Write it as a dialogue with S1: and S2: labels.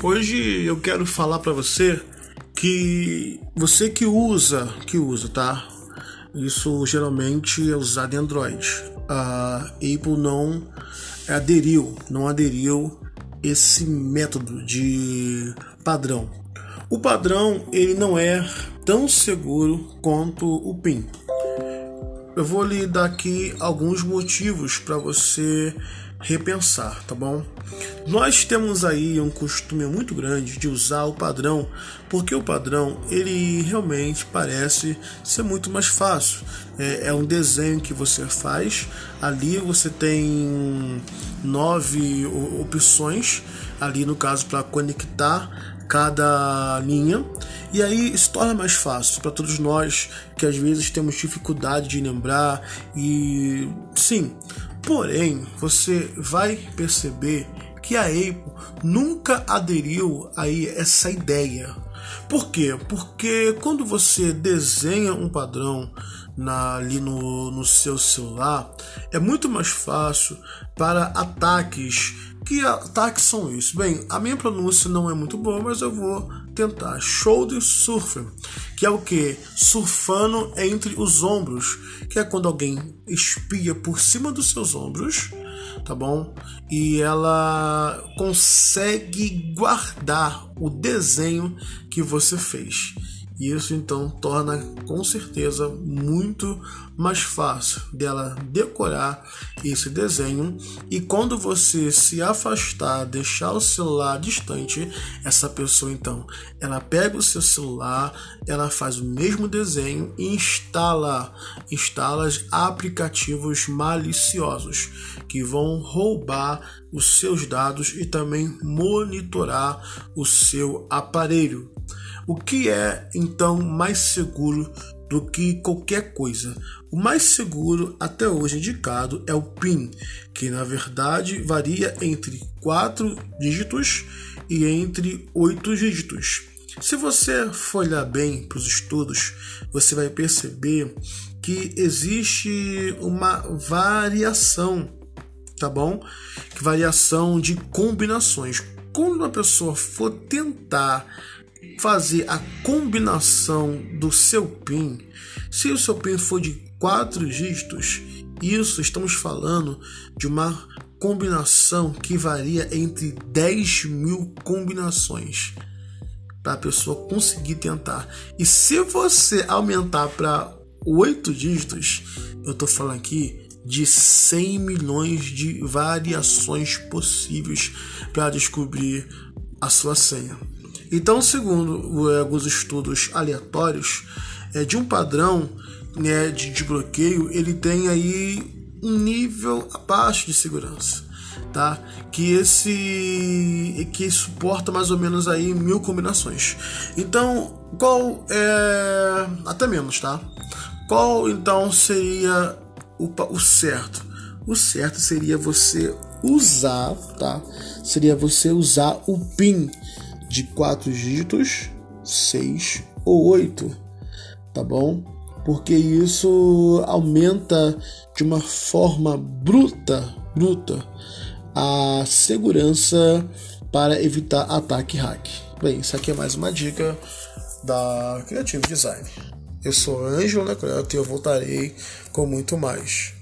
S1: Hoje eu quero falar para você que você que usa, que usa, tá? Isso geralmente é usado em Android. A Apple não aderiu, não aderiu esse método de padrão. O padrão ele não é tão seguro quanto o PIN. Eu vou lhe dar aqui alguns motivos para você repensar, tá bom? Nós temos aí um costume muito grande de usar o padrão, porque o padrão ele realmente parece ser muito mais fácil. É, é um desenho que você faz, ali você tem nove opções, ali no caso para conectar cada linha e aí se torna mais fácil para todos nós que às vezes temos dificuldade de lembrar e sim Porém, você vai perceber que a Apple nunca aderiu a essa ideia. Por quê? Porque quando você desenha um padrão na, ali no, no seu celular, é muito mais fácil para ataques. Que ataques são isso? Bem, a minha pronúncia não é muito boa, mas eu vou tentar. Shoulder surfer, que é o que? Surfando entre os ombros, que é quando alguém espia por cima dos seus ombros, tá bom? E ela consegue guardar o desenho que você fez. Isso então torna com certeza muito mais fácil dela decorar esse desenho e quando você se afastar, deixar o celular distante, essa pessoa então, ela pega o seu celular, ela faz o mesmo desenho e instala, instala aplicativos maliciosos que vão roubar os seus dados e também monitorar o seu aparelho. O que é então mais seguro do que qualquer coisa? O mais seguro até hoje indicado é o PIN, que na verdade varia entre 4 dígitos e entre 8 dígitos. Se você for olhar bem para os estudos, você vai perceber que existe uma variação, tá bom? Variação de combinações. Quando uma pessoa for tentar fazer a combinação do seu PIN, se o seu PIN for de quatro dígitos, isso estamos falando de uma combinação que varia entre 10 mil combinações para a pessoa conseguir tentar. E se você aumentar para oito dígitos, eu estou falando aqui de 100 milhões de variações possíveis para descobrir a sua senha. Então, segundo alguns estudos aleatórios, é, de um padrão né, de, de bloqueio, ele tem aí um nível abaixo de segurança, tá? Que esse que suporta mais ou menos aí mil combinações. Então, qual é até menos, tá? Qual então seria o, o certo? O certo seria você usar, tá? Seria você usar o PIN de quatro dígitos, seis ou oito, tá bom? Porque isso aumenta de uma forma bruta, bruta, a segurança para evitar ataque hack. Bem, isso aqui é mais uma dica da Creative Design. Eu sou Ângelo, né, e eu voltarei com muito mais.